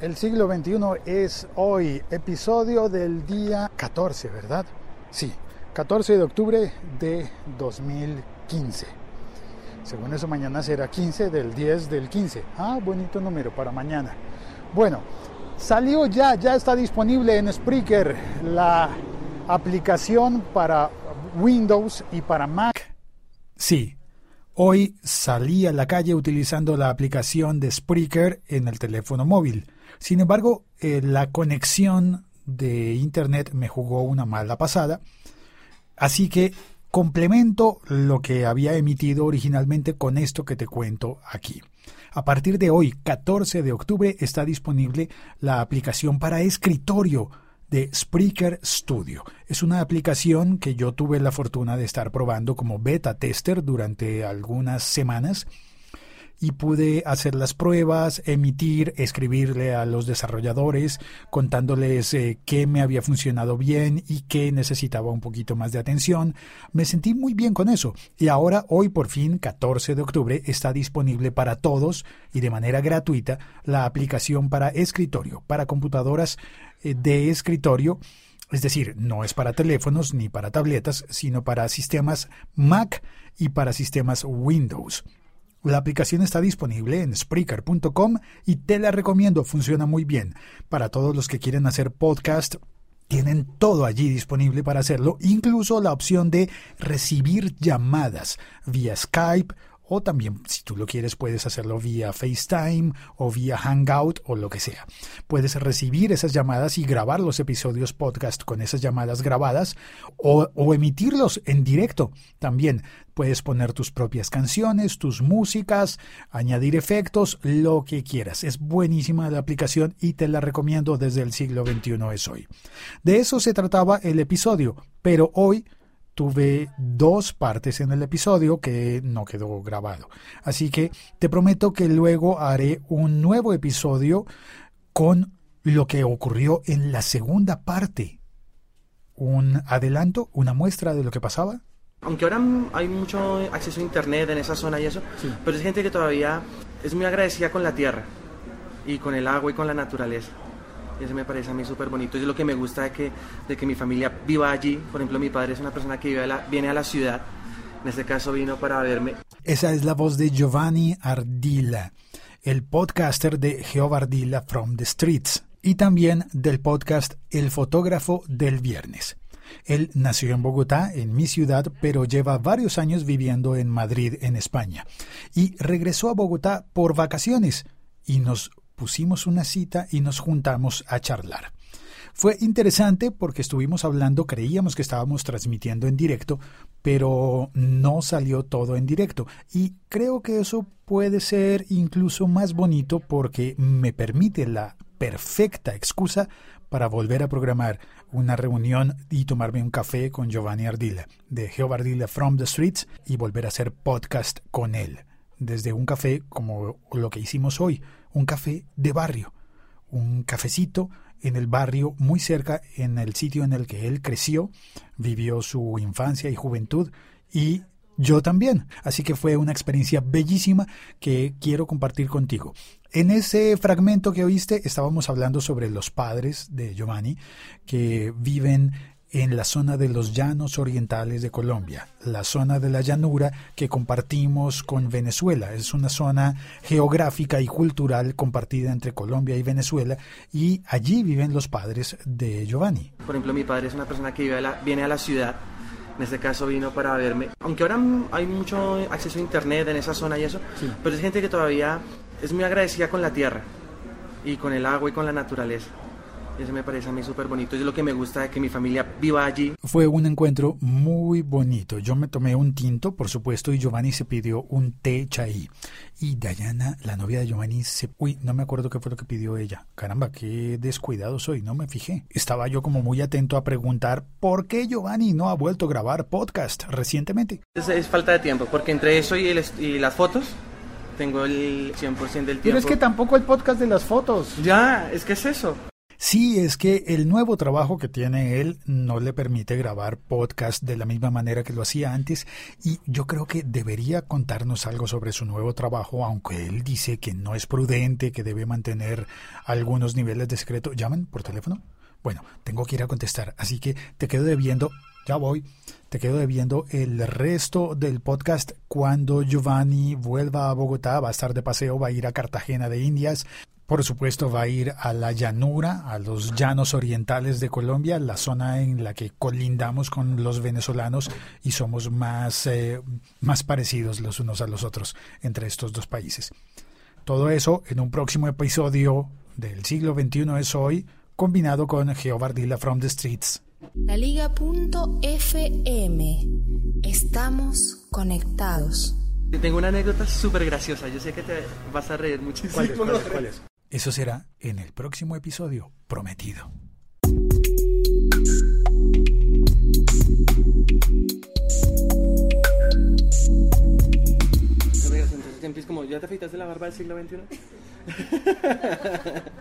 El siglo XXI es hoy, episodio del día 14, ¿verdad? Sí, 14 de octubre de 2015. Según eso, mañana será 15 del 10 del 15. Ah, bonito número para mañana. Bueno, salió ya, ya está disponible en Spreaker la aplicación para Windows y para Mac. Sí, hoy salí a la calle utilizando la aplicación de Spreaker en el teléfono móvil. Sin embargo, eh, la conexión de Internet me jugó una mala pasada, así que complemento lo que había emitido originalmente con esto que te cuento aquí. A partir de hoy, 14 de octubre, está disponible la aplicación para escritorio de Spreaker Studio. Es una aplicación que yo tuve la fortuna de estar probando como beta tester durante algunas semanas y pude hacer las pruebas, emitir, escribirle a los desarrolladores contándoles eh, qué me había funcionado bien y qué necesitaba un poquito más de atención. Me sentí muy bien con eso y ahora hoy por fin 14 de octubre está disponible para todos y de manera gratuita la aplicación para escritorio, para computadoras eh, de escritorio. Es decir, no es para teléfonos ni para tabletas, sino para sistemas Mac y para sistemas Windows. La aplicación está disponible en Spreaker.com y te la recomiendo, funciona muy bien. Para todos los que quieren hacer podcast, tienen todo allí disponible para hacerlo, incluso la opción de recibir llamadas vía Skype o también si tú lo quieres puedes hacerlo vía FaceTime o vía Hangout o lo que sea. Puedes recibir esas llamadas y grabar los episodios podcast con esas llamadas grabadas o, emitirlos en directo también. Puedes poner tus propias canciones, tus músicas, añadir efectos, lo que quieras. Es buenísima la aplicación y te la recomiendo desde el siglo XXI es hoy. De eso se trataba el episodio, pero hoy tuve dos partes en el episodio que no quedó grabado. Así que te prometo que luego haré un nuevo episodio con lo que ocurrió en la segunda parte. Un adelanto, una muestra de lo que pasaba. Aunque ahora hay mucho acceso a internet en esa zona y eso, pero es gente que todavía es muy agradecida con la tierra y con el agua y con la naturaleza. Eso me parece a mí súper bonito. Es lo que me gusta de que, de que mi familia viva allí. Por ejemplo, mi padre es una persona que vive viene a la ciudad. En este caso vino para verme. Esa es la voz de Giovanni Ardila, el podcaster de Jehová Ardila from the Streets y también del podcast El fotógrafo del viernes. Él nació en Bogotá, en mi ciudad, pero lleva varios años viviendo en Madrid, en España, y regresó a Bogotá por vacaciones y nos pusimos una cita y nos juntamos a charlar. Fue interesante porque estuvimos hablando, creíamos que estábamos transmitiendo en directo, pero no salió todo en directo. Y creo que eso puede ser incluso más bonito porque me permite la perfecta excusa para volver a programar una reunión y tomarme un café con Giovanni Ardila, de Jehová Ardila From the Streets, y volver a hacer podcast con él, desde un café como lo que hicimos hoy, un café de barrio, un cafecito en el barrio muy cerca, en el sitio en el que él creció, vivió su infancia y juventud y yo también. Así que fue una experiencia bellísima que quiero compartir contigo. En ese fragmento que oíste estábamos hablando sobre los padres de Giovanni que viven en la zona de los llanos orientales de Colombia, la zona de la llanura que compartimos con Venezuela. Es una zona geográfica y cultural compartida entre Colombia y Venezuela y allí viven los padres de Giovanni. Por ejemplo, mi padre es una persona que viene a la ciudad. En este caso vino para verme. Aunque ahora hay mucho acceso a internet en esa zona y eso, pero es gente que todavía es muy agradecida con la tierra y con el agua y con la naturaleza. Eso me parece a mí súper bonito. Es lo que me gusta de que mi familia viva allí. Fue un encuentro muy bonito. Yo me tomé un tinto, por supuesto, y Giovanni se pidió un té chai. Y Dayana, la novia de Giovanni, se... Uy, no me acuerdo qué fue lo que pidió ella. Caramba, qué descuidado soy, no me fijé. Estaba yo como muy atento a preguntar por qué Giovanni no ha vuelto a grabar podcast recientemente. Es, es falta de tiempo, porque entre eso y, el, y las fotos tengo el 100% del tiempo. Pero es que tampoco el podcast de las fotos. Ya, es que es eso. Sí, es que el nuevo trabajo que tiene él no le permite grabar podcast de la misma manera que lo hacía antes y yo creo que debería contarnos algo sobre su nuevo trabajo, aunque él dice que no es prudente, que debe mantener algunos niveles de secreto. ¿Llaman por teléfono? Bueno, tengo que ir a contestar, así que te quedo debiendo, ya voy, te quedo debiendo el resto del podcast cuando Giovanni vuelva a Bogotá, va a estar de paseo, va a ir a Cartagena de Indias, por supuesto va a ir a la llanura, a los llanos orientales de Colombia, la zona en la que colindamos con los venezolanos y somos más, eh, más parecidos los unos a los otros entre estos dos países. Todo eso en un próximo episodio del siglo XXI es hoy combinado con Geobardila from the Streets. La Liga.fm. Estamos conectados. Tengo una anécdota súper graciosa. Yo sé que te vas a reír muchísimo. ¿Cuál es, cuál es, cuál es? Eso será en el próximo episodio, prometido. Entonces, como, ¿ya te afeitaste la barba del siglo XXI?